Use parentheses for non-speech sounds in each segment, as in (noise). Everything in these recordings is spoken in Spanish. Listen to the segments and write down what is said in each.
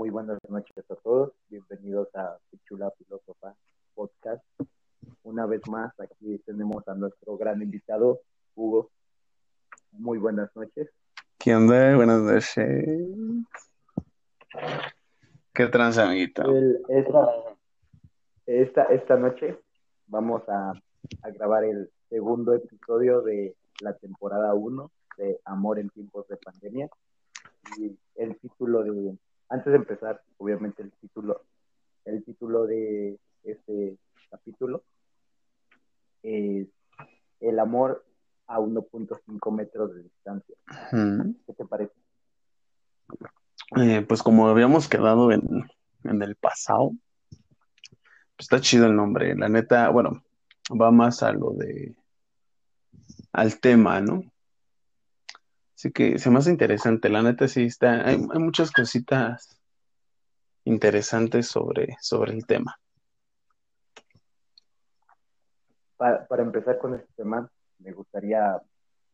muy buenas noches a todos. Bienvenidos a Pichula Filósofa Podcast. Una vez más, aquí tenemos a nuestro gran invitado, Hugo. Muy buenas noches. ¿Qué onda? Buenas noches. ¿Qué trans, amiguito? esta, esta, noche vamos a, a grabar el segundo episodio de la temporada 1 de Amor en tiempos de pandemia. Y el título de antes de empezar, obviamente el título, el título de este capítulo es El amor a 1.5 metros de distancia. ¿Qué te parece? Eh, pues como habíamos quedado en, en el pasado, pues está chido el nombre. La neta, bueno, va más a lo de al tema, ¿no? Así que se me hace interesante, la neta sí está, hay, muchas cositas interesantes sobre, sobre el tema. Para, para empezar con este tema, me gustaría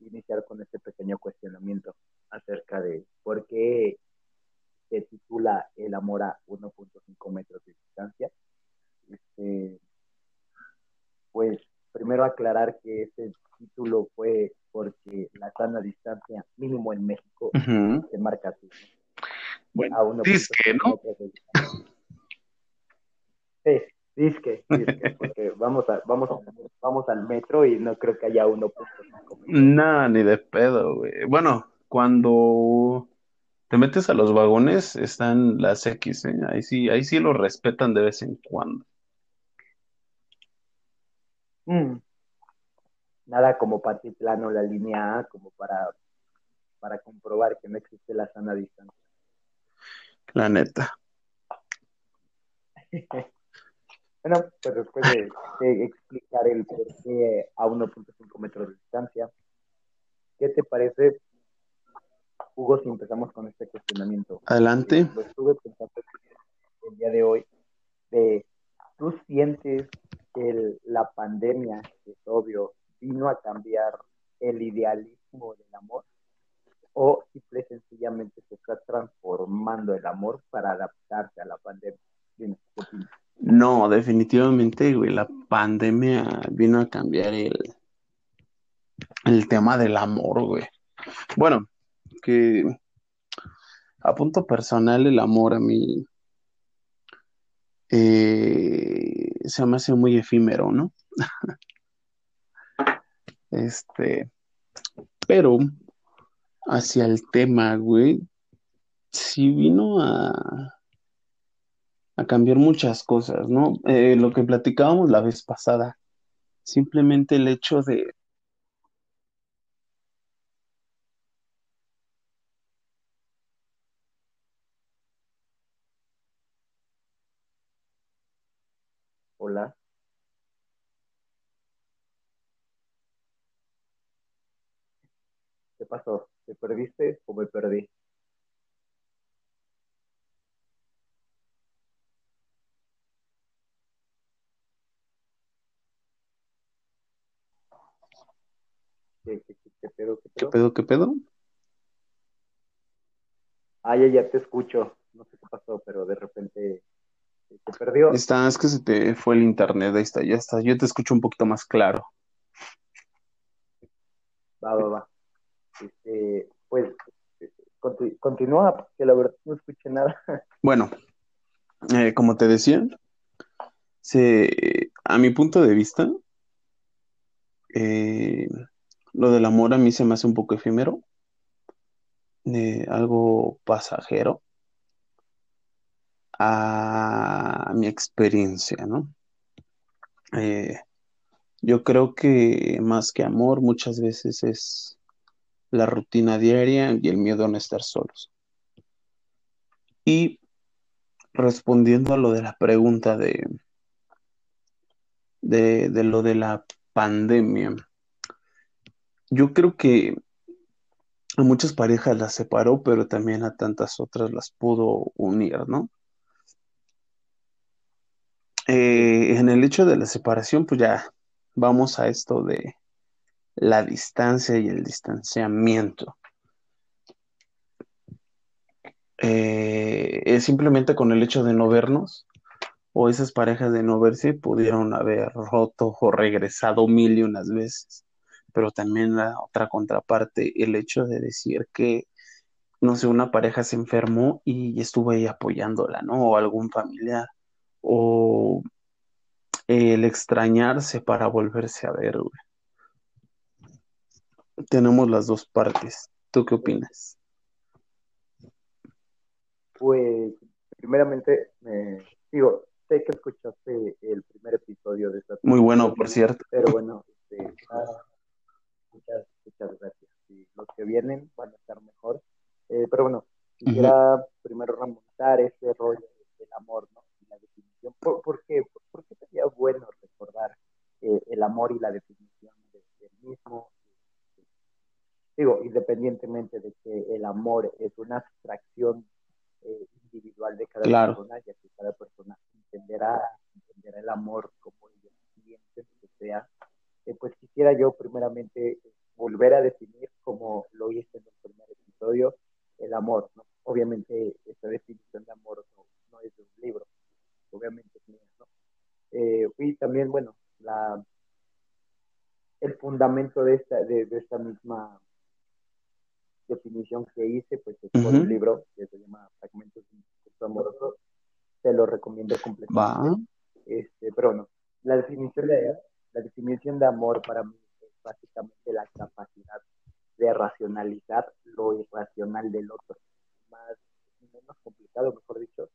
iniciar con este pequeño cuestionamiento acerca de por qué se titula El amor a 1.5 metros de distancia. Este, pues primero aclarar que ese título fue porque la sana distancia, mínimo en México, se marca así. Bueno, a disque, ¿no? Sí, disque, disque, porque vamos, a, vamos, vamos al metro y no creo que haya uno. Nada, ni de pedo, güey. Bueno, cuando te metes a los vagones están las X, ¿eh? Ahí sí, ahí sí lo respetan de vez en cuando. Mm nada como plano la línea A, como para, para comprobar que no existe la sana distancia. La neta. (laughs) bueno, pues después de, explicar el por qué a 1.5 metros de distancia, ¿qué te parece, Hugo, si empezamos con este cuestionamiento? Adelante. Lo estuve pensando el día de hoy, de, ¿tú sientes que la pandemia, que es obvio, vino a cambiar el idealismo del amor o simple sencillamente se está transformando el amor para adaptarse a la pandemia. no, definitivamente, güey, la pandemia vino a cambiar el, el tema del amor, güey. Bueno, que a punto personal el amor a mí eh, se me hace muy efímero, ¿no? (laughs) Este, pero hacia el tema, güey, sí vino a, a cambiar muchas cosas, ¿no? Eh, lo que platicábamos la vez pasada, simplemente el hecho de Hola. ¿Qué pasó? ¿Te perdiste o me perdí? ¿Qué, pedo, qué, pedo? ¿Qué pedo, qué pedo? Ah, ya, ya te escucho. No sé qué pasó, pero de repente se perdió. Está, es que se te fue el internet, ahí está, ya está. Yo te escucho un poquito más claro. Va, va, va. Este, pues continúa, que la verdad no escuché nada. (laughs) Bueno, eh, como te decía, se, a mi punto de vista, eh, lo del amor a mí se me hace un poco efímero, eh, algo pasajero a mi experiencia, ¿no? yo creo que más que amor muchas veces es la rutina diaria y el miedo a no estar solos. Y respondiendo a lo de la pregunta de, de, de lo de la pandemia, yo creo que a muchas parejas las separó, pero también a tantas otras las pudo unir, ¿no? Eh, en el hecho de la separación, pues ya vamos a esto de la distancia y el distanciamiento. Eh, que simplemente con el hecho de no vernos, o esas parejas de no verse, pudieron haber roto o regresado mil y unas veces. Pero también la otra contraparte, el hecho de decir que, no sé, una pareja se enfermó y estuvo ahí apoyándola, ¿no? O algún familiar. O el extrañarse para volverse a ver, güey. Tenemos las dos partes. ¿Tú qué opinas? Pues, primeramente, me digo, sé que escuchaste el primer episodio de esta. Muy bueno, por cierto. Pero bueno, este, ah, muchas, muchas gracias. Y los que vienen van a estar mejor. Eh, pero bueno, quisiera primero remontar ese rollo del amor, ¿no? Y la definición. ¿Por, por qué? ¿Por, qué sería bueno recordar eh, el amor y la definición del mismo? Digo, independientemente de que el amor es una abstracción eh, individual de cada persona, ya que cada persona entenderá, entenderá el amor como el siguiente que sea, eh, pues quisiera yo primeramente volver a definir, como lo hice en el primer episodio, el amor. ¿no? Obviamente esta definición de amor no, es de un libro, obviamente es mía. ¿no? Eh, y también, bueno, la, el fundamento de esta, de, esta misma definición que hice, pues es un libro que se llama Fragmentos de un amoroso, te lo recomiendo completamente. Este, pero no, la definición de la definición de amor para mí es básicamente la capacidad de racionalizar lo irracional del otro. Más menos complicado, mejor dicho,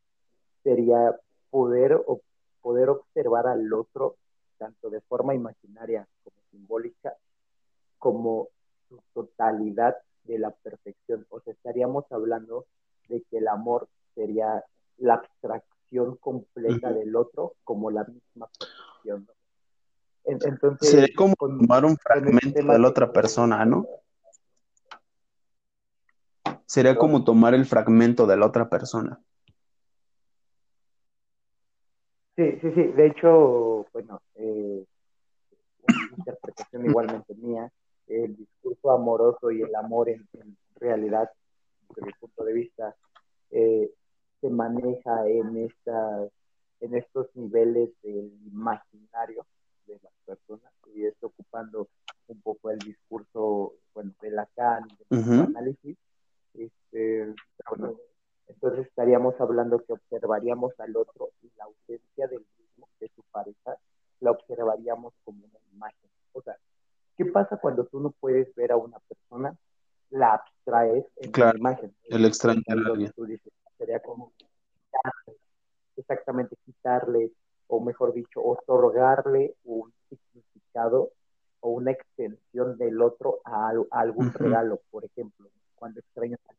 sería poder o poder observar al otro tanto de forma imaginaria como simbólica como su totalidad de la perfección. O sea, estaríamos hablando de que el amor sería la abstracción completa del otro como la misma perfección. Entonces, Sería como tomar un fragmento de la otra persona, ¿no? Sería como tomar el fragmento de la otra persona. Sí, sí, sí. De hecho, bueno, eh, una interpretación igualmente mía, el discurso amoroso y el amor en, realidad, desde mi punto de vista, eh, se maneja en, estas, en estos niveles del imaginario de las personas y esto ocupando un poco el discurso bueno, de Lacan, del análisis. Este, entonces estaríamos hablando que observaríamos al otro y la ausencia del mismo, de su pareja, la observaríamos como una imagen. O sea, ¿qué pasa cuando tú no puedes ver a una en la imagen. El extraño sería como exactamente quitarle, o mejor dicho, otorgarle un significado o una extensión del otro a, algún regalo, por ejemplo, cuando extrañas a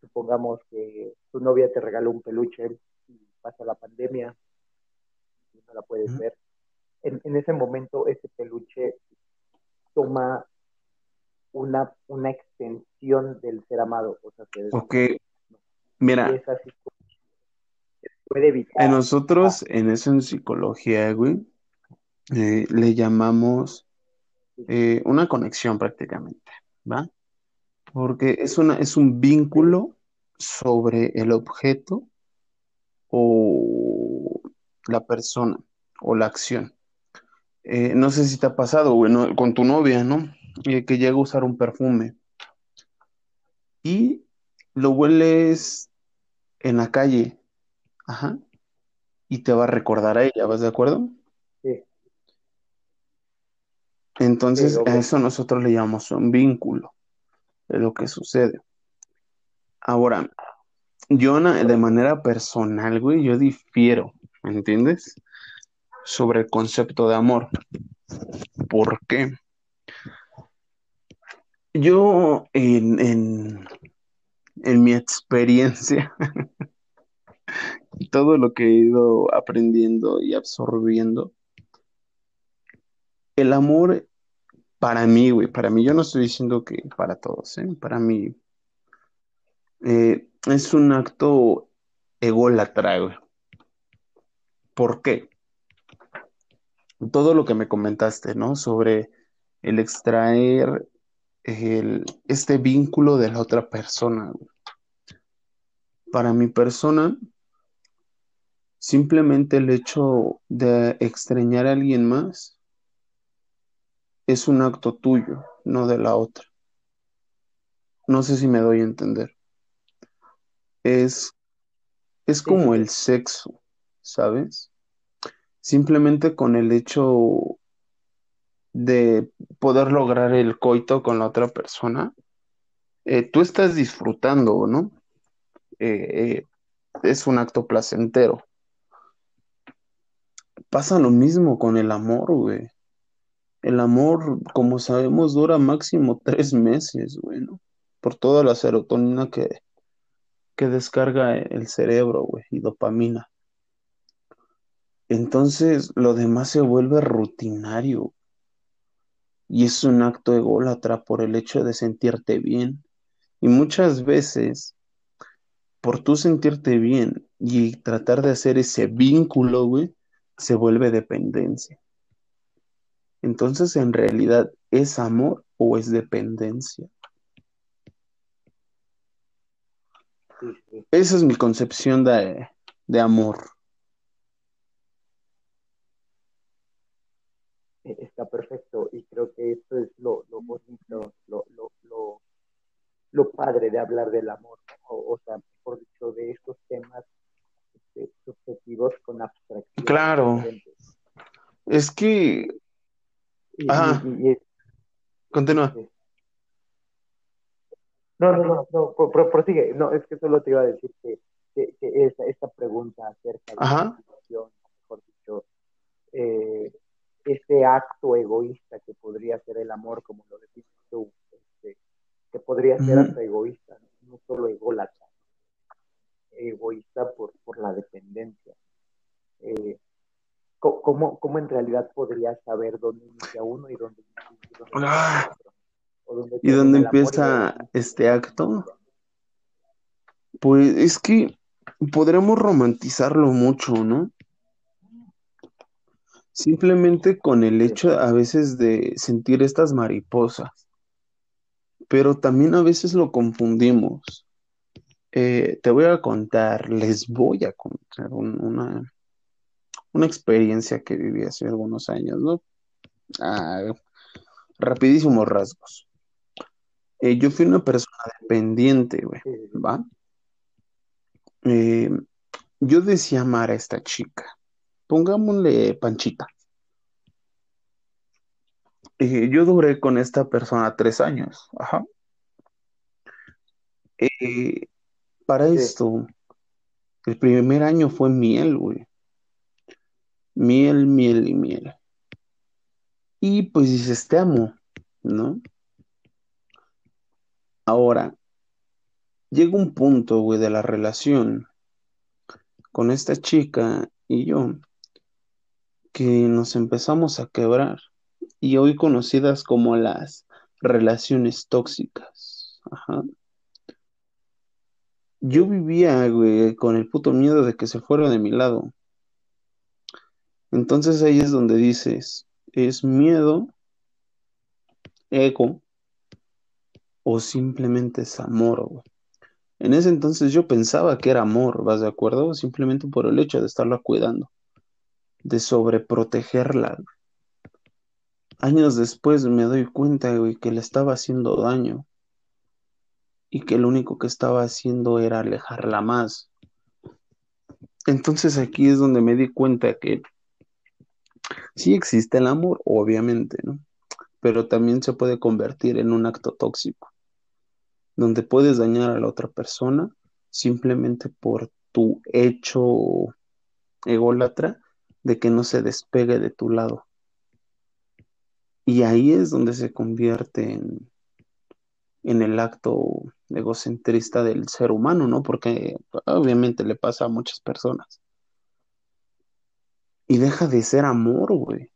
supongamos que tu novia te regaló un peluche y pasa la pandemia y no la puedes ver, en, ese momento ese peluche toma una, una extensión del ser amado. O sea, que Mira, En nosotros, en eso en psicología, güey, eh, le llamamos eh, una conexión prácticamente, ¿va? Porque es, una, es un vínculo sobre el objeto o la persona o la acción. Eh, no sé si te ha pasado, güey, con tu novia, ¿no? que llega a usar un perfume y lo hueles en la calle, ajá, y te va a recordar a ella, ¿vas de acuerdo? Sí. Entonces, a eso nosotros le llamamos un vínculo, de lo que sucede. Ahora, yo de manera personal, güey, yo difiero, ¿me entiendes? Sobre el concepto de amor. ¿Por qué? Yo en, en, en mi experiencia, (laughs) todo lo que he ido aprendiendo y absorbiendo, el amor para mí, güey, para mí, yo no estoy diciendo que para todos, ¿eh? Para mí eh, es un acto ególatra, güey. ¿Por qué? Todo lo que me comentaste, ¿no? Sobre el extraer este vínculo de la otra persona. para mi persona, simplemente el hecho de extrañar a alguien más es un acto tuyo, no de la otra. No sé si me doy a entender. Es, es como el sexo, ¿sabes? Simplemente con el hecho de poder lograr el coito con la otra persona, eh, tú estás disfrutando, ¿no? Eh, eh, es un acto placentero. Pasa lo mismo con el amor, güey. El amor, como sabemos, dura máximo tres meses, güey. Por toda la serotonina que, que descarga el cerebro, güey, y dopamina. Entonces, lo demás se vuelve rutinario. Y es un acto ególatra por el hecho de sentirte bien. Y muchas veces, por tú sentirte bien y tratar de hacer ese vínculo, güey, se vuelve dependencia. Entonces, en realidad, ¿es amor o es dependencia? Esa es mi concepción de, de amor. E, está perfecto y creo que esto es lo, lo bonito, lo, lo, lo, lo, padre de hablar del amor, o, sea, por dicho, de estos temas este, subjetivos con abstracción. Claro. Es que... Ajá. Continúa. No, no, no, no, prosigue. No, es que solo te iba a decir que, que, esta, esta, pregunta acerca de la situación, mejor dicho, eh, este acto egoísta que podría ser el amor, como lo decís tú, este, que podría ser hasta egoísta, no solo ególatra, egoísta por, por la dependencia. Eh, ¿cómo, ¿cómo, en realidad podría saber dónde inicia uno y dónde, inicia ah. otro? ¿Y dónde empieza este acto? Pues es que podremos romantizarlo mucho, ¿no? Simplemente con el hecho a veces de sentir estas mariposas, pero también a veces lo confundimos. Eh, te voy a contar, les voy a contar una, una experiencia que viví hace algunos años, ¿no? Ah, rapidísimos rasgos. Eh, yo fui una persona dependiente, güey, ¿va? Eh, yo decía amar a esta chica pongámosle Panchita. Eh, yo duré con esta persona tres años. Ajá. Eh, para esto, el primer año fue miel, güey. Miel, miel y miel. Y pues dices, te amo, ¿no? Ahora, llega un punto, güey, de la relación con esta chica y yo, que nos empezamos a quebrar y hoy conocidas como las relaciones tóxicas. Ajá. Yo vivía, con el puto miedo de que se fuera de mi lado. Entonces ahí es donde dices, ¿es miedo, ego o simplemente es amor, güey? En ese entonces yo pensaba que era amor, ¿vas de acuerdo? Simplemente por el hecho de estarla cuidando de sobreprotegerla. Años después me doy cuenta, güey, que le estaba haciendo daño y que lo único que estaba haciendo era alejarla más. Entonces aquí es donde me di cuenta que sí existe el amor, obviamente, ¿no? Pero también se puede convertir en un acto tóxico, donde puedes dañar a la otra persona simplemente por tu hecho ególatra de que no se despegue de tu lado. Y ahí es donde se convierte en, en el acto egocentrista del ser humano, ¿no? Porque obviamente le pasa a muchas personas. Y deja de ser amor, güey.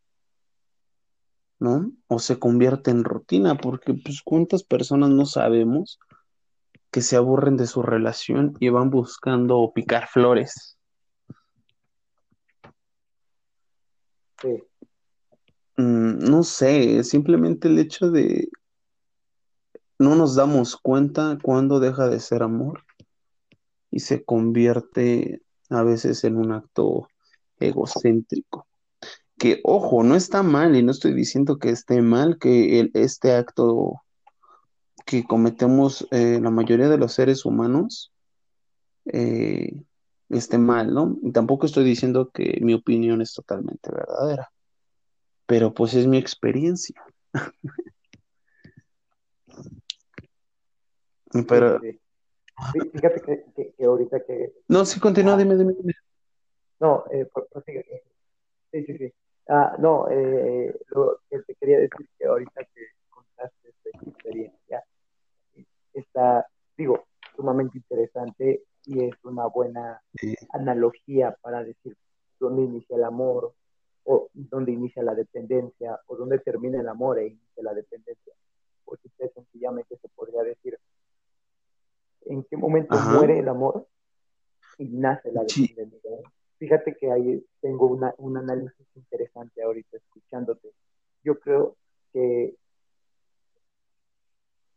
¿No? O se convierte en rutina, porque pues cuántas personas no sabemos que se aburren de su relación y van buscando picar flores. Mm, no sé, simplemente el hecho de no nos damos cuenta cuando deja de ser amor y se convierte a veces en un acto egocéntrico. Que, ojo, no está mal y no estoy diciendo que esté mal que este acto que cometemos eh, la mayoría de los seres humanos eh, esté mal, ¿no? Y tampoco estoy diciendo que mi opinión es totalmente verdadera, pero pues es mi experiencia. (laughs) pero... Sí. Fíjate que, que, que, ahorita que... No, sí, continúa, ah, dime, dime, dime. No, eh. Sí, sí, sí. Ah, no, eh, lo que te quería decir que ahorita que contaste esta experiencia, está, digo, sumamente interesante y es una buena Sí. analogía para decir dónde inicia el amor o dónde inicia la dependencia o dónde termina el amor e inicia la dependencia. Porque usted sencillamente se podría decir en qué momento Ajá. muere el amor y nace la Sí. dependencia. Fíjate que ahí tengo una, un análisis interesante ahorita escuchándote. Yo creo que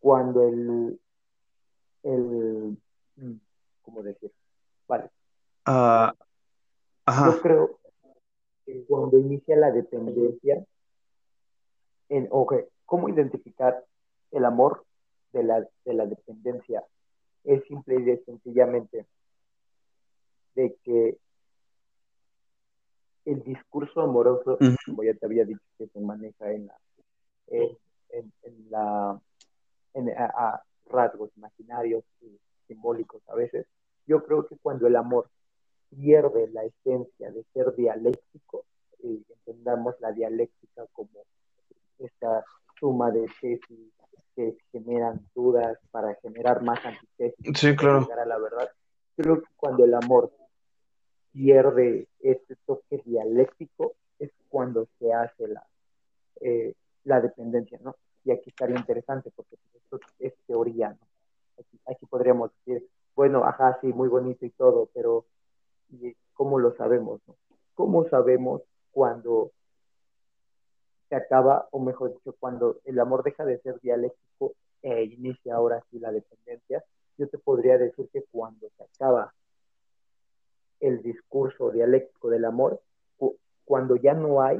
cuando el, el mm, ¿cómo decir? Vale. Ah, ajá. Yo creo que cuando inicia la dependencia, en, okay, ¿cómo identificar el amor de la, de la dependencia? Es simple y sencillamente de que el discurso amoroso, Ujú. como ya te había dicho, que se maneja en la, en, en, en la en, a, a rasgos imaginarios y simbólicos a veces, yo creo que cuando el amor pierde la esencia de ser dialéctico, y entendamos la dialéctica como esta suma de tesis que generan dudas para generar más antítesis Sí, para llegar a la verdad, creo que cuando el amor pierde este toque dialéctico es cuando se hace la, eh, la dependencia, ¿no? Y aquí estaría interesante porque esto es teoría, ¿no? Aquí, aquí podríamos decir, bueno, ajá, sí, muy bonito y todo, pero ¿y ¿cómo lo sabemos? No? ¿Cómo sabemos cuando se acaba, o mejor dicho, cuando el amor deja de ser dialéctico e inicia ahora sí la dependencia? Yo te podría decir que cuando se acaba el discurso dialéctico del amor, cu cuando ya no hay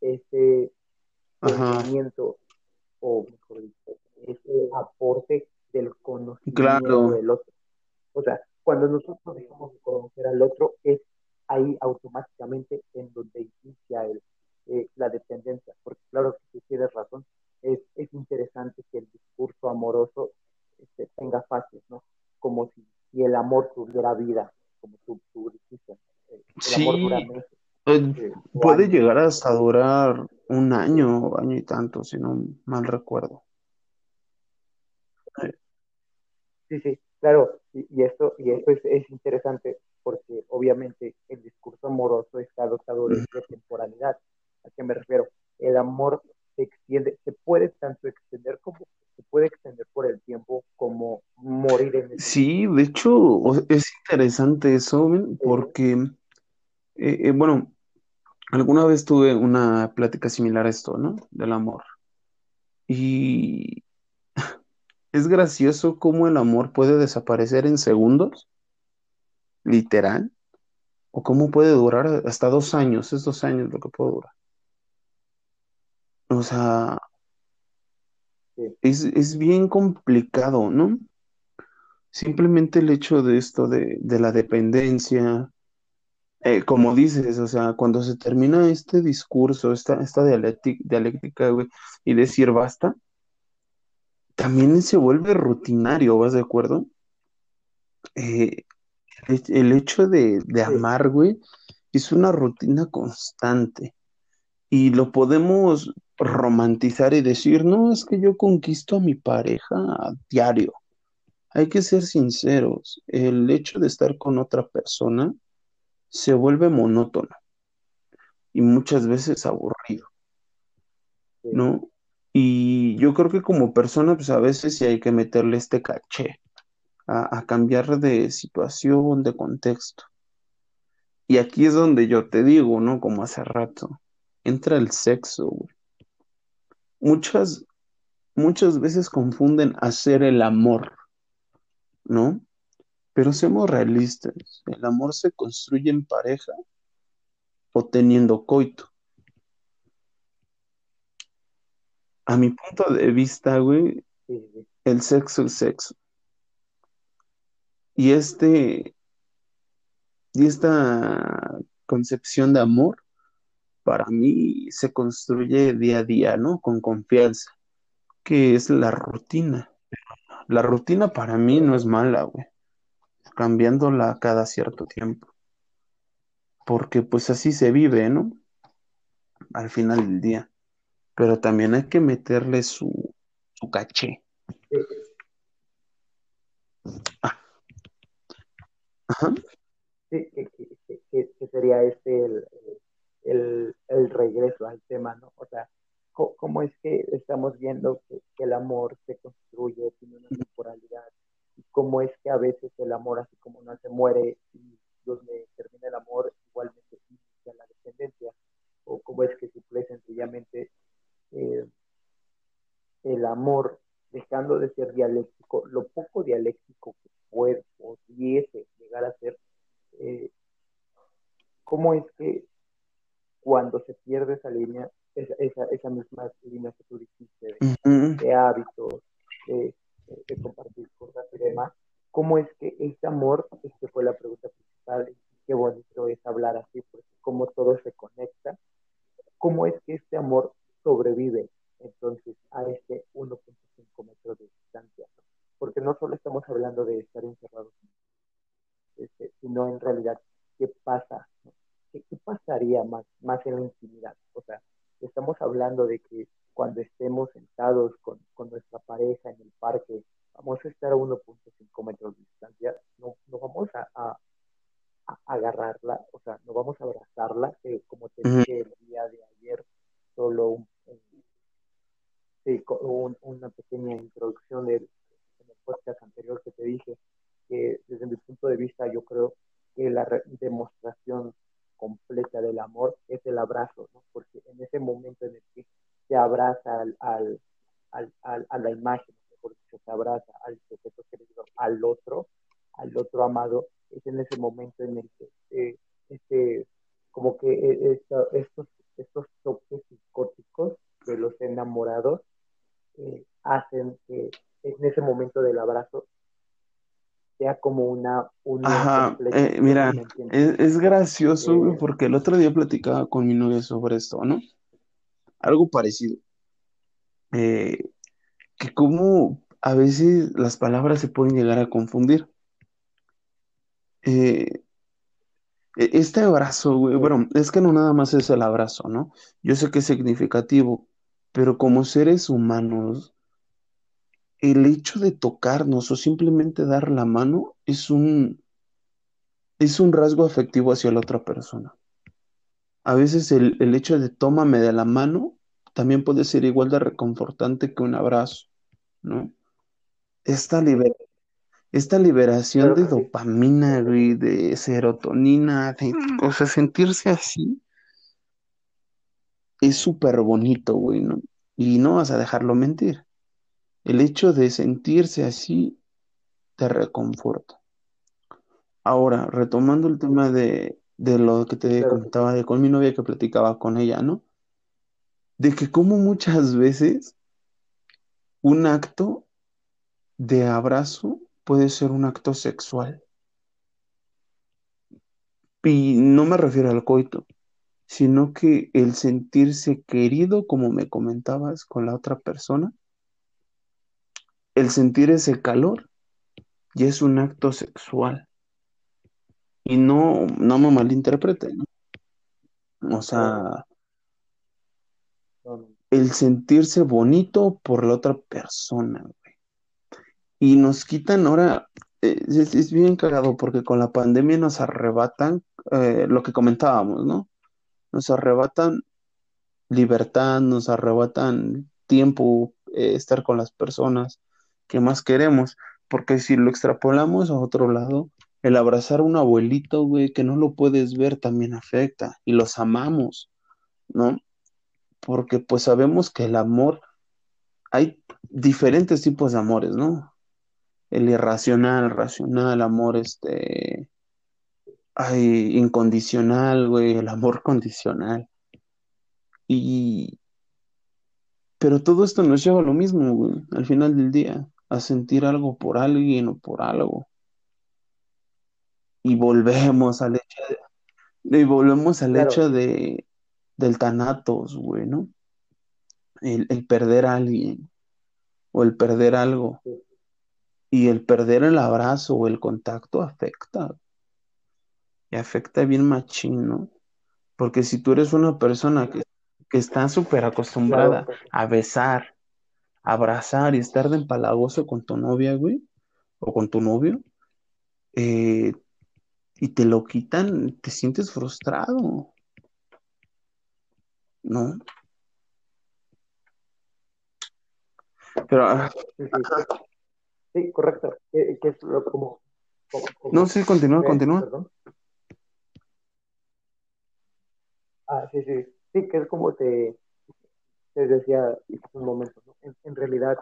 ese pensamiento, o mejor dicho, ese aporte del conocimiento Claro. del otro. O sea, cuando nosotros dejamos de conocer al otro, es ahí automáticamente en donde inicia el, eh, la dependencia. Porque claro que tú tienes razón, es, es interesante que el discurso amoroso este, tenga fases, ¿no? Como si, si, el amor tuviera vida, como tú, tú dijiste. Eh, el sí. amor dura meses. Eh, puede llegar hasta durar un año, año y tanto, si no mal recuerdo. Sí, sí, claro, y, y esto, y esto es, es, interesante porque obviamente el discurso amoroso está dotado de, de temporalidad. ¿A qué me refiero? El amor se extiende, se puede tanto extender como se puede extender por el tiempo como morir en el Sí, de hecho, es interesante eso, porque, eh, eh, bueno, alguna vez tuve una plática similar a esto, ¿no? Del amor. Y es gracioso cómo el amor puede desaparecer en segundos, literal, o cómo puede durar hasta dos años, es dos años lo que puede durar. O sea, es, es, bien complicado, ¿no? Simplemente el hecho de esto de, de la dependencia, eh, como dices, o sea, cuando se termina este discurso, esta, esta dialéctica, dialéctica güey, y decir basta, también se vuelve rutinario, ¿vas de acuerdo? Eh, el, hecho de, de amar, güey, es una rutina constante. Y lo podemos romantizar y decir, no, es que yo conquisto a mi pareja a diario. Hay que ser sinceros, el hecho de estar con otra persona se vuelve monótono y muchas veces aburrido, ¿no? Y yo creo que como persona, pues a veces sí hay que meterle este caché a, cambiar de situación, de contexto. Y aquí es donde yo te digo, ¿no? Como hace rato, entra el sexo, güey. Muchas, muchas veces confunden hacer el amor, ¿no? Pero seamos realistas, el amor se construye en pareja o teniendo coito. A mi punto de vista, güey, el sexo es sexo. Y este, y esta concepción de amor, para mí se construye día a día, ¿no? Con confianza, que es la rutina. La rutina para mí no es mala, güey. Cambiándola cada cierto tiempo. Porque pues así se vive, ¿no? Al final del día. Pero también hay que meterle su, su caché. Ah. Ajá. Sí, que, sería este el, regreso al tema, ¿no? O sea, ¿cómo, es que estamos viendo que, el amor se construye, tiene una temporalidad? Cómo es que a veces el amor, así como no se muere y donde termina el amor, igualmente inicia la descendencia? ¿O cómo es que simple sencillamente eh, el amor, dejando de ser dialéctico, lo poco dialéctico que puede, pudiese llegar a ser, eh, cómo es que cuando se pierde esa línea, esa, esa, esa misma línea que tú dijiste de, hábitos, de, compartir cosas y demás, cómo es que ese amor, que fue la pregunta principal, qué bonito es hablar así, porque cómo todo se conecta, cómo es que este amor sobrevive entonces a este 1.5 metros de distancia, porque no solo estamos hablando de estar encerrados este, sino en realidad qué pasa, ¿Qué, pasaría más, más en la intimidad. O sea, estamos hablando de que cuando estemos sentados con, con nuestra pareja en el parque, vamos a estar a 1.5 metros de distancia, no, no vamos a, a, agarrarla, o sea, no vamos a abrazarla, que como te dije el día de ayer, solo un, una pequeña introducción del, en el podcast anterior que te dije, que desde mi punto de vista yo creo que la demostración completa del amor es el abrazo, ¿no? porque en ese momento en el que se abraza al, al, al, a la imagen, mejor dicho, se abraza al sujeto querido, al otro, al otro amado, es en ese momento en el que eh, este, como que eh, estos, estos toques psicóticos de los enamorados eh, hacen que en ese momento del abrazo sea como una... Ajá, eh, mira, gracioso porque el otro día platicaba con mi novia sobre esto, ¿no? Algo parecido. Eh, que como a veces las palabras se pueden llegar a confundir. E, este abrazo, güey, bueno, es que no nada más es el abrazo, ¿no? Yo sé que es significativo, pero como seres humanos, el hecho de tocarnos o simplemente dar la mano es un, es un rasgo afectivo hacia la otra persona. A veces el, hecho de tómame de la mano también puede ser igual de reconfortante que un abrazo, ¿no? Esta, esta liberación de dopamina, de serotonina, o sea, sentirse así es súper bonito, güey, ¿no? Y no vas a dejarlo mentir. El hecho de sentirse así te reconforta. Ahora, retomando el tema de, lo que te comentaba de con mi novia que platicaba con ella, ¿no? De que como muchas veces un acto de abrazo puede ser un acto sexual. Y no me refiero al coito, sino que el sentirse querido, como me comentabas, con la otra persona, el sentir ese calor ya es un acto sexual. Y no, no me malinterpreten. O sea, el sentirse bonito por la otra persona, Y nos quitan ahora, eh, es, bien cagado porque con la pandemia nos arrebatan eh, lo que comentábamos, ¿no? Nos arrebatan libertad, nos arrebatan tiempo, eh, estar con las personas, que más queremos, porque si lo extrapolamos a otro lado, el abrazar a un abuelito, güey, que no lo puedes ver, también afecta, y los amamos, ¿no? Porque pues sabemos que el amor, hay diferentes tipos de amores, ¿no? el irracional, racional, amor, este, ay, incondicional, güey, el amor (laughs) condicional. Y, pero todo esto nos lleva a lo mismo, güey, al final del día, a sentir algo por alguien o por algo. Y volvemos al hecho de, y volvemos al Claro. hecho de, del tanatos, güey, ¿no? El, el perder a alguien o el perder algo. Sí. Y el perder el abrazo o el contacto afecta. Y afecta bien machín, ¿no? Porque si tú eres una persona que, que está súper acostumbrada Claro. a besar, abrazar y estar de empalagoso con tu novia, güey, o con tu novio, eh, y te lo quitan, te sientes frustrado, ¿no? Pero, ah, Sí, sí. Sí, correcto. Que es lo como, como, como- no, sí, continúa, ¿Qué? continúa. Perdón. Ah, sí, sí. Sí, que es como te, te decía hace un momento, ¿no? En, en realidad,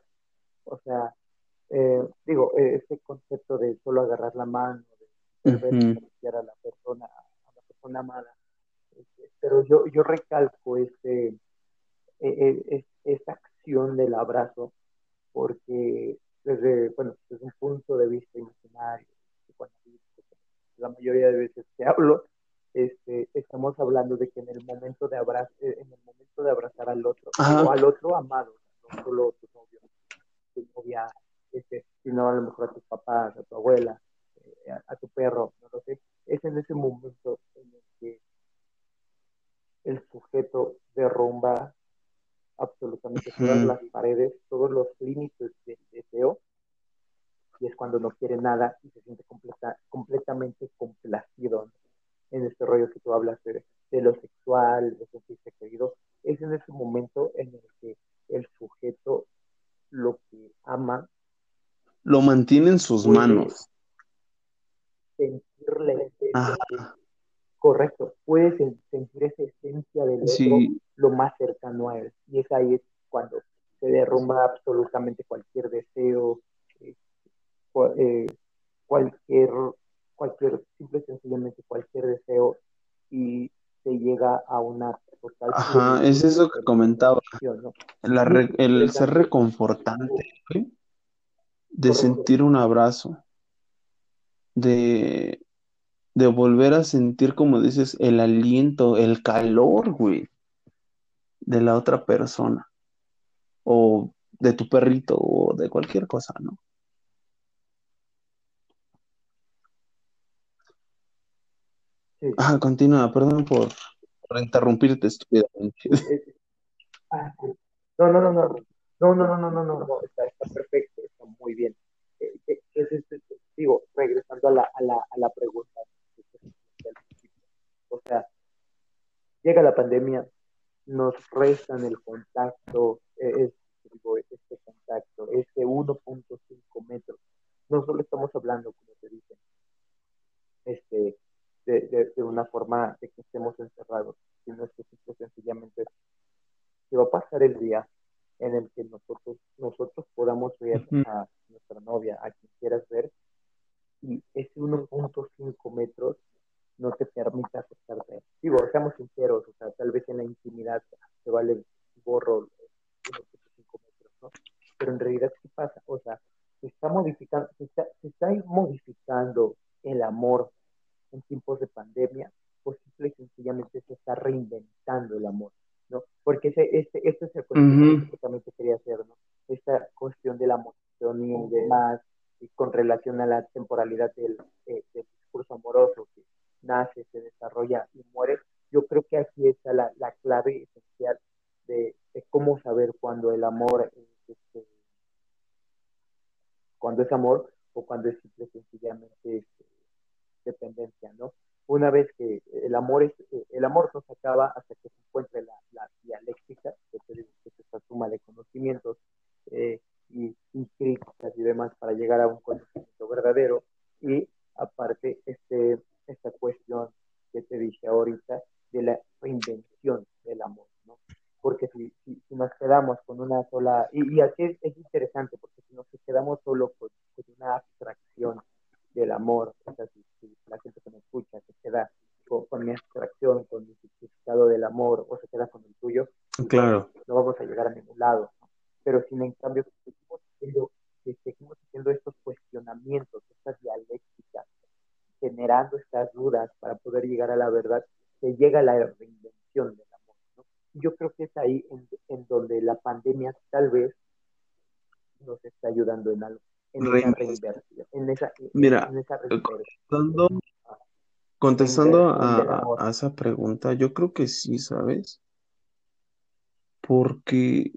o sea, eh, digo, eh, este concepto de solo agarrar la mano, Ujú. apreciar a la persona, a la persona amada, este, pero yo, yo recalco este, eh, eh, es- esta acción del abrazo porque desde, bueno, desde un punto de vista imaginario, la mayoría de veces que hablo, este, estamos hablando de que en el momento de abrazar, en el momento de abrazar al otro, Ajá. o al otro amado, no solo tu novio, tu novia, este, sino a lo mejor a tus papás, a tu abuela, eh, a, a tu perro, no lo sé, es en ese momento en el que el sujeto derrumba absolutamente todas las paredes, todos los límites del deseo, y es cuando no quiere nada y se siente completa, completamente complacido ¿no? en este rollo que tú hablas de, de lo sexual, de sentirse querido. Es en ese momento en el que el sujeto lo que ama Lo mantiene en sus manos. Sentir la esencia, correcto, puede sen- sentir esa esencia del otro Sí, lo más cercano a él. Y es ahí es cuando se derrumba absolutamente cualquier deseo, eh, eh, cualquier, cualquier, simple y sencillamente cualquier deseo, y se llega a una total ajá, es eso que comentaba. relación, ¿no? La Y re- el ser reconfortante, güey, de sentir un abrazo, de, de volver a sentir, como dices, el aliento, el calor, güey, de la otra persona, o de tu perrito, o de cualquier cosa, ¿no? sí, Ah, continúa, perdón por, por interrumpirte estúpidamente. es- (laughs) ah, no, no, no, no, no, no, no, no, no, no, está, está perfecto, está muy bien. Eh, eh, es este, digo, regresando a la, a la, a la pregunta que o sea, llega la pandemia, nos restan el contacto, eh, es, digo, este contacto, este 1.5 metros. No solo estamos hablando, como te dicen, este, de, de, de una forma de que estemos encerrados, sino es que sencillamente se va a pasar el día en el que nosotros, nosotros podamos ver a nuestra novia, a quien quieras ver, y ese 1.5 metros no te permite acercarte. Digo, seamos sinceros, o sea, tal vez en la intimidad se vale borro 1.5 metros, ¿no? Pero en realidad, ¿qué pasa? O sea, se está modificando, se está, se está modificando el amor en tiempos de pandemia, o simple y sencillamente se está reinventando el amor, ¿no? Porque ese, este, este es el cuestionamiento Ujú. que también te quería hacer, ¿no? Esta cuestión de la monotonía y demás, con relación a la temporalidad del, eh, del discurso amoroso que nace, se desarrolla y muere, yo creo que aquí está la, la clave esencial de, cómo saber cuando el amor es, este, cuando es amor o cuando es simple sencillamente este, dependencia, ¿no? Una vez que el amor es, el amor no se acaba hasta que se encuentre la, la dialéctica, que es esta suma de conocimientos eh, y, y, críticas y demás para llegar a un conocimiento verdadero y aparte este, esta cuestión que te dije ahorita de la reinvención del amor, ¿no? Porque si, si, si nos quedamos con una sola, y, y aquí es, es, interesante, porque si nos quedamos solo con, con una del amor, o sea, si, la gente que me escucha se queda con, mi abstracción, con mi significado del amor, o se queda con el tuyo, claro. no vamos a llegar a ningún lado. Pero sin en cambio, seguimos haciendo, seguimos haciendo estos cuestionamientos, estas dialécticas, generando estas dudas para poder llegar a la verdad, se llega a la reinvención del amor. ¿no? Yo creo que es ahí en, en donde la pandemia tal vez nos está ayudando en algo en esa Mira, contestando, a, esa pregunta, yo creo que sí, ¿sabes? Porque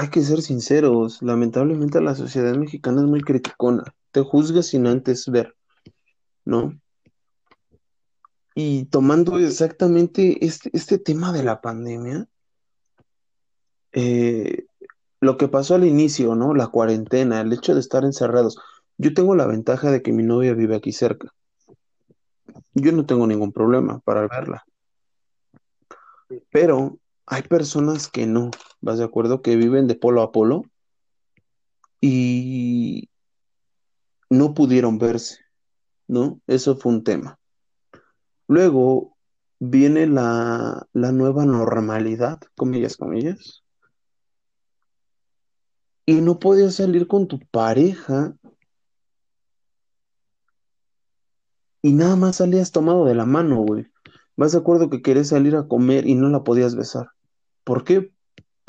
hay que ser sinceros, lamentablemente la sociedad mexicana es muy criticona, te juzga sin antes ver, ¿no? Y tomando exactamente este, este tema de la pandemia, eh, lo que pasó al inicio, ¿no? La cuarentena, el hecho de estar encerrados. Yo tengo la ventaja de que mi novia vive aquí cerca. Yo no tengo ningún problema para verla. Pero hay personas que no, ¿vas de acuerdo? Que viven de polo a polo y no pudieron verse, ¿no? Eso fue un tema. Luego viene la, la nueva normalidad, comillas, comillas, y no podías salir con tu pareja y nada más salías tomado de la mano, güey. Vas de acuerdo que querías salir a comer y no la podías besar. ¿Por qué?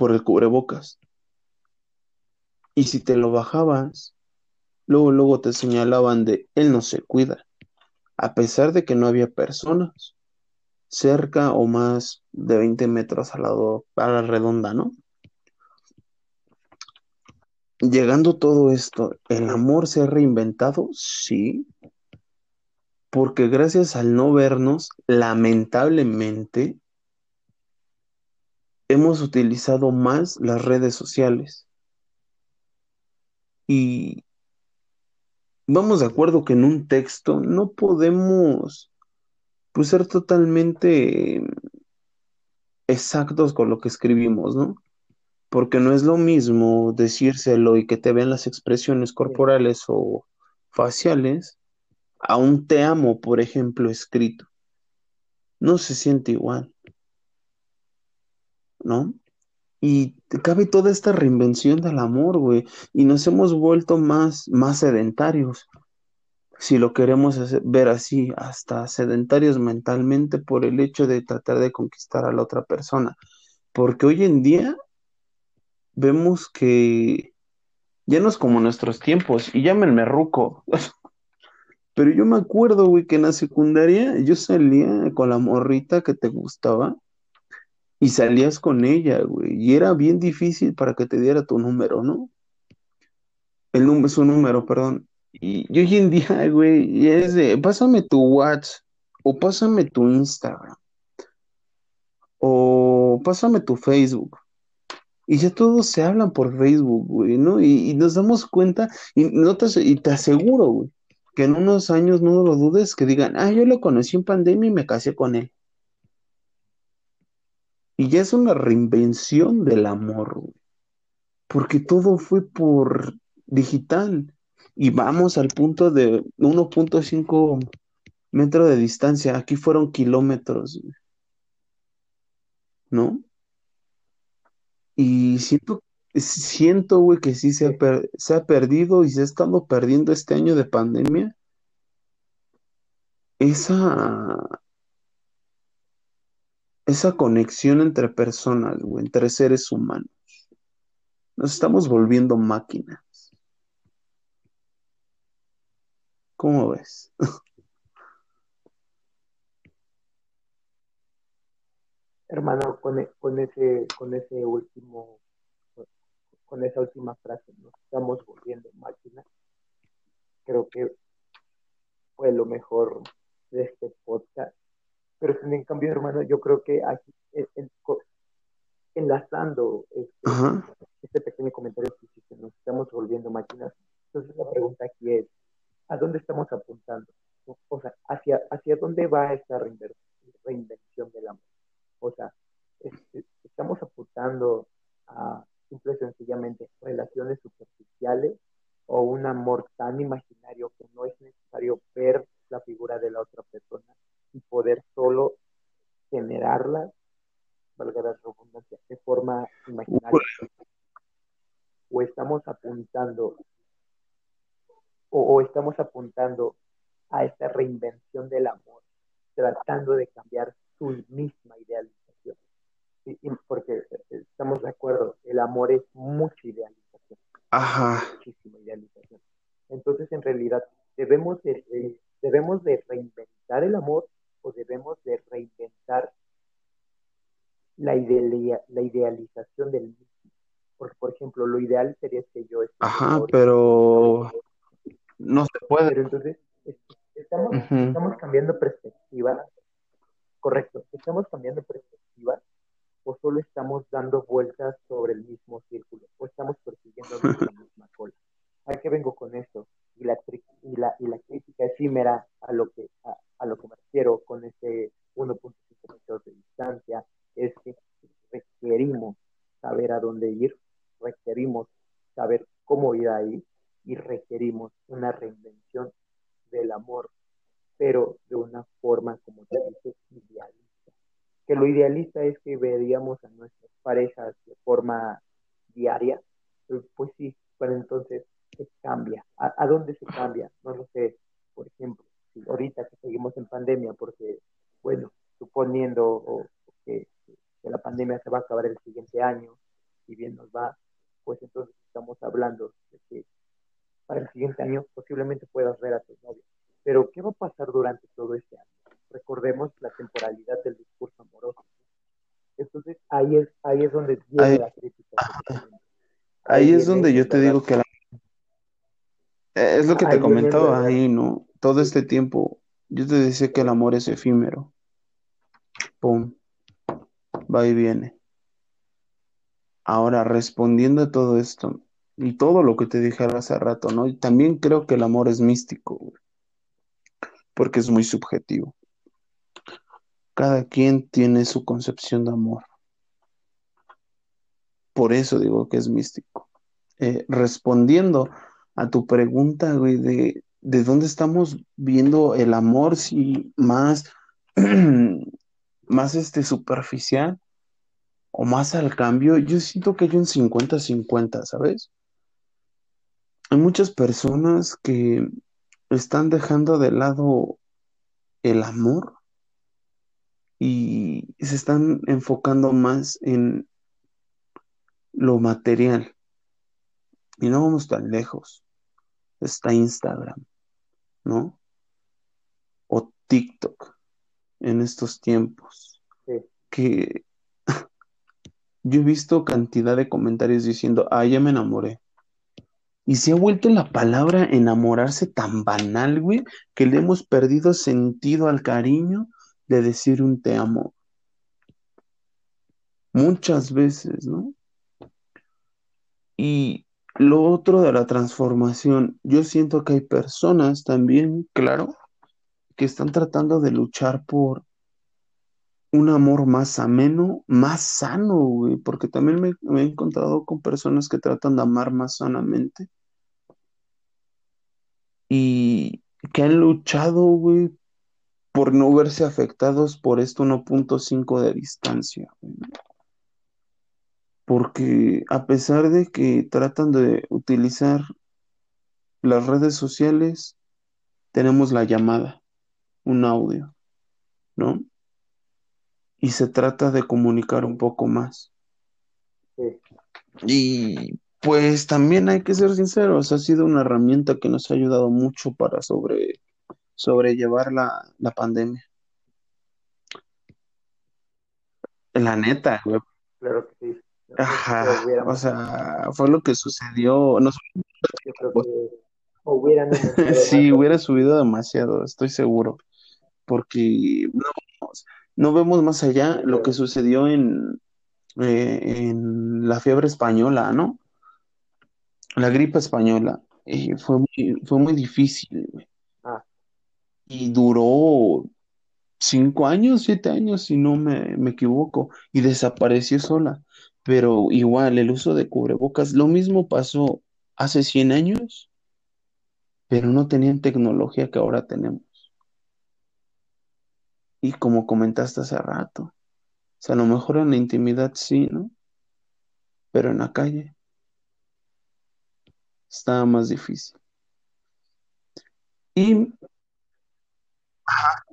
Por el cubrebocas. Y si te lo bajabas, luego, luego te señalaban de él no se cuida, a pesar de que no había personas cerca o más de 20 metros al lado, a la redonda, ¿no? llegando todo esto, ¿el amor se ha reinventado? Sí. Porque gracias al no vernos, lamentablemente, hemos utilizado más las redes sociales. Y vamos de acuerdo que en un texto no podemos pues, ser totalmente exactos con lo que escribimos, ¿no? porque no es lo mismo decírselo y que te vean las expresiones corporales o faciales a un te amo, por ejemplo, escrito. No se siente igual. ¿No? Y cabe toda esta reinvención del amor, güey, y nos hemos vuelto más, más sedentarios. Si lo queremos ver así, hasta sedentarios mentalmente por el hecho de tratar de conquistar a la otra persona. Porque hoy en día vemos que ya no es como nuestros tiempos, y llámenme ruco. (laughs) Pero yo me acuerdo, güey, que en la secundaria yo salía con la morrita que te gustaba y salías con ella, güey, y era bien difícil para que te diera tu número, ¿no? El número, su número, perdón. Y, hoy en día, (laughs) güey, es de, pásame tu WhatsApp, o pásame tu Instagram, o pásame tu Facebook. Y ya todos se hablan por Facebook, güey, ¿no? Y, nos damos cuenta, y, no te, y te aseguro, güey, que en unos años no lo dudes que digan, ah, yo lo conocí en pandemia y me casé con él. Y ya es una reinvención del amor, güey. Porque todo fue por digital. Y vamos al punto de 1.5 metros de distancia. Aquí fueron kilómetros, ¿no? Y siento, siento, güey, que sí se ha, se ha perdido y se ha estado perdiendo este año de pandemia esa, esa conexión entre personas, güey, entre seres humanos. Nos estamos volviendo máquinas. ¿Cómo ves? (laughs) hermano, con, e, con, ese, con ese último, con esa última frase, nos estamos volviendo máquinas. Creo que fue lo mejor de este podcast. Pero en cambio, hermano, yo creo que aquí, enlazando este, este, pequeño comentario que hiciste, nos estamos volviendo máquinas. Entonces la pregunta aquí es, ¿a dónde estamos apuntando? O sea, ¿hacia, hacia dónde va esta reinvención del amor? O sea, estamos apuntando a simple y sencillamente relaciones superficiales o un amor tan imaginario que no es necesario ver la figura de la otra persona y poder solo generarla, valga la redundancia, de forma imaginaria. O estamos apuntando, o, estamos apuntando a esta reinvención del amor, tratando de cambiar su misma idealización. porque estamos de acuerdo, el amor es mucha idealización. Ajá. Muchísima idealización. Entonces, en realidad, debemos de, debemos de reinventar el amor o debemos de reinventar la, la idealización del mismo. Porque, por ejemplo, lo ideal sería que yo... Ajá, pero no se puede. Pero entonces, estamos, estamos cambiando perspectiva. Correcto, estamos cambiando perspectiva o solo estamos dando vueltas sobre el mismo círculo o estamos persiguiendo la misma cola. ¿A qué vengo con esto? Y la, y la, y la crítica efímera a lo que, a, lo que me refiero con ese 1.5 metros de distancia es que requerimos saber a dónde ir, requerimos saber cómo ir ahí y requerimos una reinvención del amor, pero de una forma, como te dice, idealista. Que lo idealista es que veríamos a nuestras parejas de forma diaria, pues sí, pero entonces se cambia. ¿A, dónde se cambia? No lo sé. Por ejemplo, ahorita que seguimos en pandemia, porque, bueno, suponiendo que, la pandemia se va a acabar el siguiente año, si bien nos va, pues entonces estamos hablando de que para el siguiente año posiblemente puedas ver a tu novio. Pero, ¿qué va a pasar durante todo este año? Recordemos la temporalidad del discurso amoroso. Entonces, ahí es, ahí es donde viene la crítica. Ahí, es donde yo te digo que la es lo que te comentaba ahí, ¿no? Todo este tiempo, yo te decía que el amor es efímero. Pum, va y viene. Ahora, respondiendo a todo esto y todo lo que te dije hace rato, ¿no? Y también creo que el amor es místico, porque es muy subjetivo. Cada quien tiene su concepción de amor. Por eso digo que es místico. Eh, respondiendo a tu pregunta, güey, de, de dónde estamos viendo el amor, si más, (clears throat) más este superficial o más al cambio, yo siento que hay un 50-50, ¿sabes? Hay muchas personas que están dejando de lado el amor y se están enfocando más en lo material. Y no vamos tan lejos. Está Instagram, ¿no? O TikTok en estos tiempos. Que (laughs) yo he visto cantidad de comentarios diciendo, ah, ya me enamoré. Y se ha vuelto la palabra enamorarse tan banal, güey, que le hemos perdido sentido al cariño de decir un te amo. Muchas veces, ¿no? Y lo otro de la transformación, yo siento que hay personas también, claro, que están tratando de luchar por un amor más ameno, más sano, güey, porque también me, he encontrado con personas que tratan de amar más sanamente y que han luchado, güey, por no verse afectados por esto 1.5 de distancia. Güey porque a pesar de que tratan de utilizar las redes sociales, tenemos la llamada, un audio, ¿no? Y se trata de comunicar un poco más. Y pues también hay que ser sinceros, ha sido una herramienta que nos ha ayudado mucho para sobre, sobrellevar la, la pandemia. La neta, güey. Claro que sí. Ajá, o sea, fue lo que sucedió. No, (laughs) sí, hubiera subido demasiado, estoy seguro, porque no, vemos más allá lo que sucedió en, eh, en la fiebre española, ¿no? La gripe española. Fue muy, fue muy difícil, ah. Y duró cinco años, siete años, si no me, me equivoco, y desapareció sola. Pero igual, el uso de cubrebocas, lo mismo pasó hace 100 años pero no tenían tecnología que ahora tenemos. Y como comentaste hace rato, o sea, a lo mejor en la intimidad sí, ¿no? Pero en la calle estaba más difícil. Y...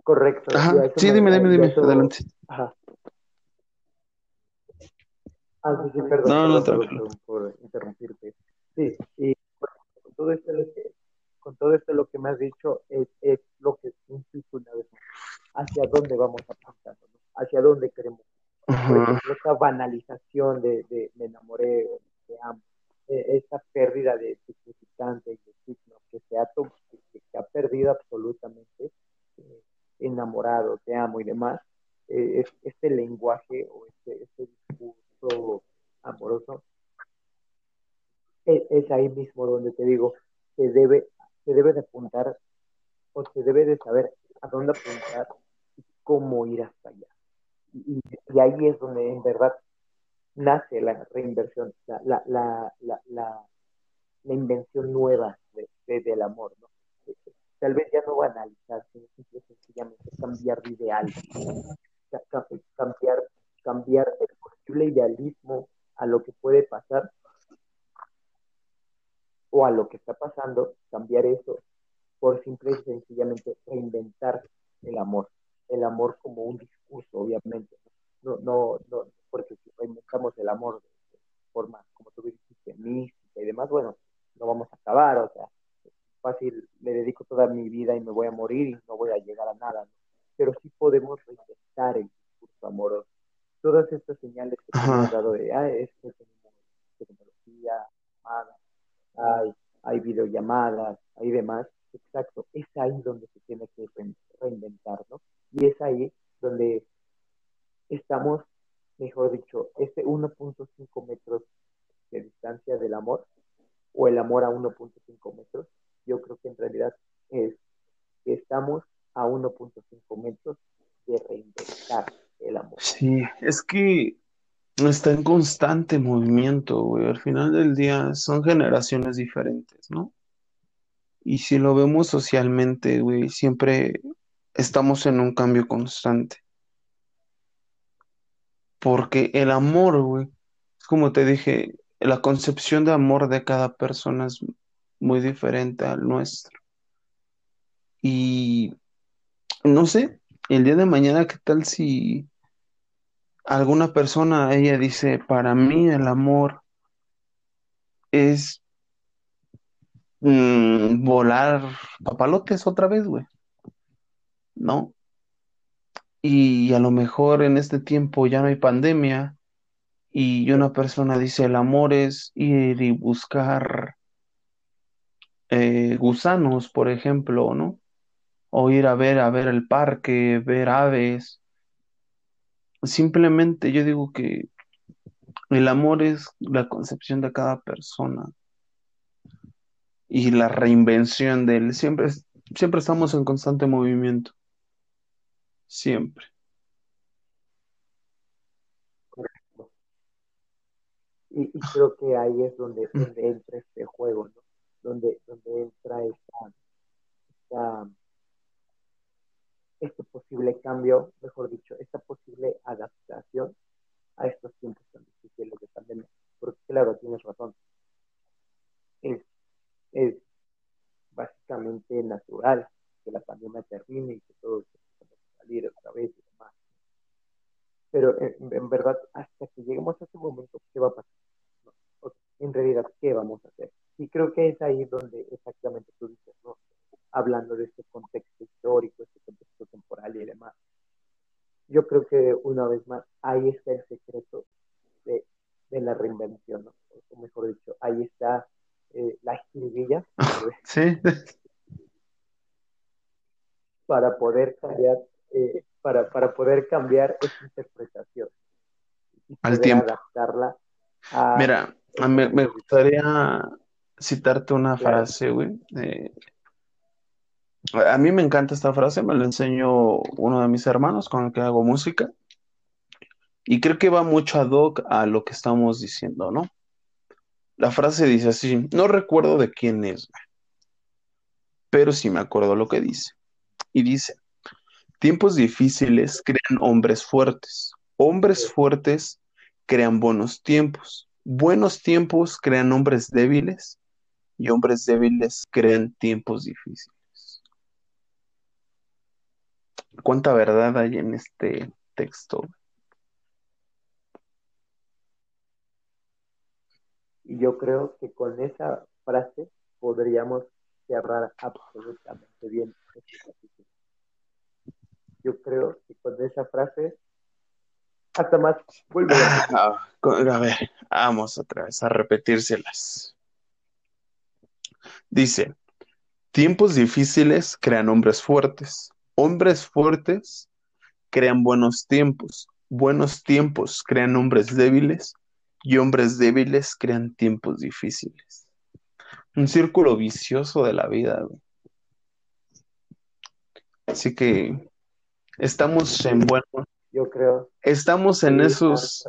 Correcto. Sí, dime, dime, dime, adelante. Ajá. Ah, sí, sí, perdón, no, no, perdón, por interrumpirte. Sí, y con todo esto lo que, con todo esto lo que me has dicho es, es lo que implica una vez más, hacia dónde vamos apuntando, ¿no? hacia dónde queremos. Por ejemplo, esa banalización de, de me enamoré, te amo, e, esa pérdida de significante y de signo que se ha, que, ha perdido absolutamente, eh, enamorado, te amo y demás, eh, este lenguaje o este, este discurso amoroso, es, ahí mismo donde te digo, se debe, se debe de apuntar o se debe de saber a dónde apuntar y cómo ir hasta allá. Y, ahí es donde en verdad nace la reinversión, la, la, la, la, la, invención nueva de, del amor, ¿no? Tal vez ya no va a analizar, sino sencillamente cambiar de ideal, cambiar, cambiar el posible idealismo a lo que puede pasar o a lo que está pasando, cambiar eso por simple y sencillamente reinventar el amor, el amor como un discurso, obviamente, no, no, no porque si reinventamos el amor de, forma, como tú dijiste, mística y demás, bueno, no vamos a acabar, o sea, fácil, me dedico toda mi vida y me voy a morir y no voy a llegar a nada, pero sí podemos reinventar el discurso amoroso. Todas estas señales que te han dado de, ah, es que tenemos tecnología, hay, hay videollamadas, hay demás, exacto, es ahí donde se tiene que reinventar, ¿no? Y es ahí donde estamos, mejor dicho, este 1.5 metros de distancia del amor, o el amor a 1.5 metros, yo creo que en realidad es que estamos a 1.5 metros de reinventar el amor. Sí, es que está en constante movimiento, güey. Al final del día son generaciones diferentes, ¿no? Y si lo vemos socialmente, güey, siempre estamos en un cambio constante. Porque el amor, güey, es como te dije, la concepción de amor de cada persona es muy diferente al nuestro. Y no sé, el día de mañana, ¿qué tal si alguna persona, ella dice, para mí el amor es mm, volar papalotes otra vez, güey? ¿No? Y a lo mejor en este tiempo ya no hay pandemia y una persona dice el amor es ir y buscar eh, gusanos, por ejemplo, ¿no? O ir a ver, a ver el parque, ver aves. Simplemente yo digo que el amor es la concepción de cada persona y la reinvención de él. Siempre, siempre estamos en constante movimiento. Siempre. Correcto. Y, creo que ahí es donde, entra este juego, ¿no? Donde, donde entra esta, este posible cambio, mejor dicho, esta posible adaptación a estos tiempos tan difíciles de pandemia. Porque claro, tienes razón. Es, básicamente natural que la pandemia termine y que todo salir otra vez y demás. Pero en, verdad, hasta que lleguemos a ese momento, ¿qué va a pasar? en realidad, ¿qué vamos a hacer? Y creo que es ahí donde exactamente tú dices, ¿no? Hablando de este contexto histórico, este contexto temporal y demás. Yo creo que una vez más, ahí está el secreto de, de la reinvención, ¿no? o mejor dicho, ahí está eh, la jiribilla. (laughs) Sí. Para poder cambiar eh, para, para, poder cambiar esa interpretación y al tiempo. adaptarla a... Mira, me, me gustaría citarte una frase, güey. A mí me encanta esta frase, me la enseñó uno de mis hermanos con el que hago música. Y creo que va mucho ad hoc a lo que estamos diciendo, ¿no? La frase dice así, no recuerdo de quién es, pero sí me acuerdo lo que dice. Y dice, tiempos difíciles crean hombres fuertes, hombres fuertes crean buenos tiempos, buenos tiempos crean hombres débiles y hombres débiles crean tiempos difíciles. ¿Cuánta verdad hay en este texto? Y yo creo que con esa frase podríamos cerrar absolutamente bien este capítulo. Yo creo que con esa frase, hasta más, vuelve a, a ver, vamos otra vez a repetírselas. Dice, tiempos difíciles crean hombres fuertes, hombres fuertes crean buenos tiempos, buenos tiempos crean hombres débiles y hombres débiles crean tiempos difíciles. Un círculo vicioso de la vida. Así que estamos en bueno. Yo creo. Estamos en esos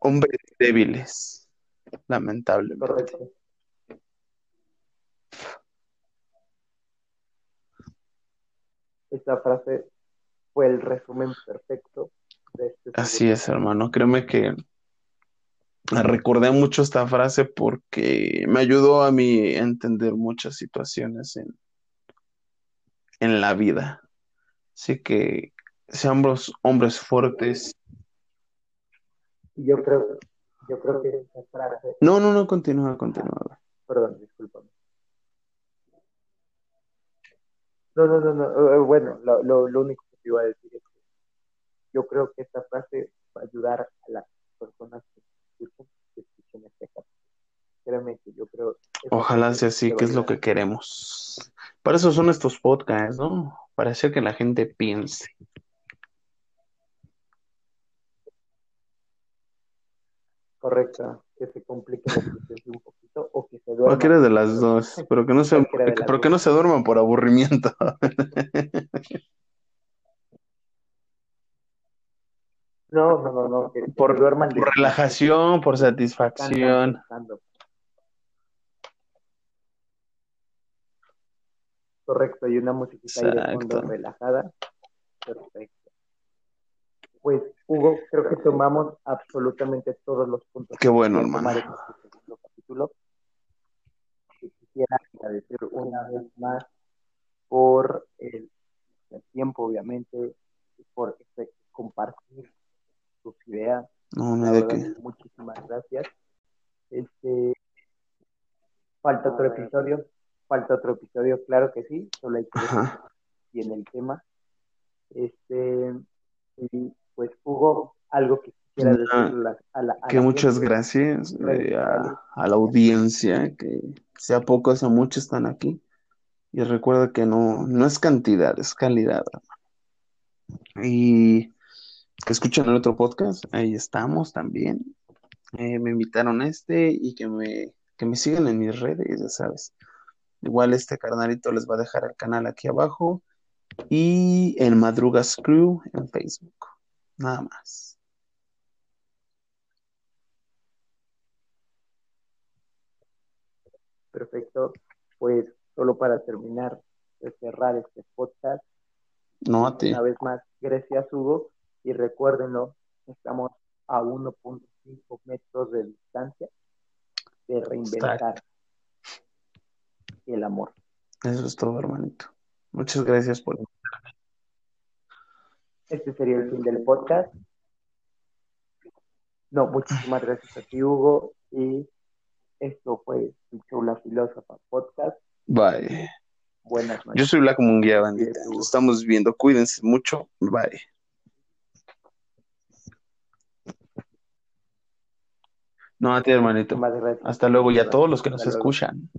hombres débiles, lamentablemente. Correcto. Esta frase fue el resumen perfecto de este. Así es, hermano. Créeme que recordé mucho esta frase porque me ayudó a mí a entender muchas situaciones en, en la vida. Así que seamos hombres fuertes. Yo creo, yo creo que frase. No, no, no, continúa, continúa. Perdón, discúlpame. No, no, no, no. Eh, bueno, lo, lo, lo único que te iba a decir es que yo creo que esta frase va a ayudar a las personas que este yo creo. Ojalá sea así, que es lo que queremos. Para eso son estos podcasts, ¿no? Para hacer que la gente piense. Correcto, que se complique la un o que se duerma. Cualquiera de las dos, pero que no se, (laughs) pero que no se duerman por aburrimiento. (laughs) No, no, no, no. por, relajación, por satisfacción. Correcto, y una musiquita ahí de fondo relajada. Perfecto. Pues, Hugo, creo que tomamos absolutamente todos los puntos. Qué bueno, hermano. Este capítulo. Quisiera agradecer una vez más por el, tiempo, obviamente, por este, compartir tus ideas. No, no de qué. Muchísimas gracias. Este, falta otro episodio, falta otro episodio, claro que sí, solo hay que ver en el tema. Este, y pues Hugo, algo que quisiera decir a la, que muchas gracias eh, a, la audiencia, que sea poco, sea mucho están aquí. Y recuerda que no, no es cantidad, es calidad. Y que escuchen el otro podcast, ahí estamos también. Eh, me invitaron a este y que me, que me sigan en mis redes, ya sabes. Igual este carnalito les va a dejar el canal aquí abajo y en Madrugas Crew en Facebook. Nada más. Perfecto. Pues solo para terminar cerrar este podcast. No a ti. Una vez más, gracias Hugo y recuérdenlo, estamos a 1.5 metros de distancia de reinventar el amor. Eso es todo, hermanito. Muchas gracias por Este sería el fin del podcast. No, muchísimas gracias a ti, Hugo. Y esto fue La Filósofa Podcast. Bye. Buenas noches. Yo soy Black Munguía Bandita. estamos viendo. Cuídense mucho. Bye. No, a ti, hermanito. Hasta luego y a todos los que nos escuchan.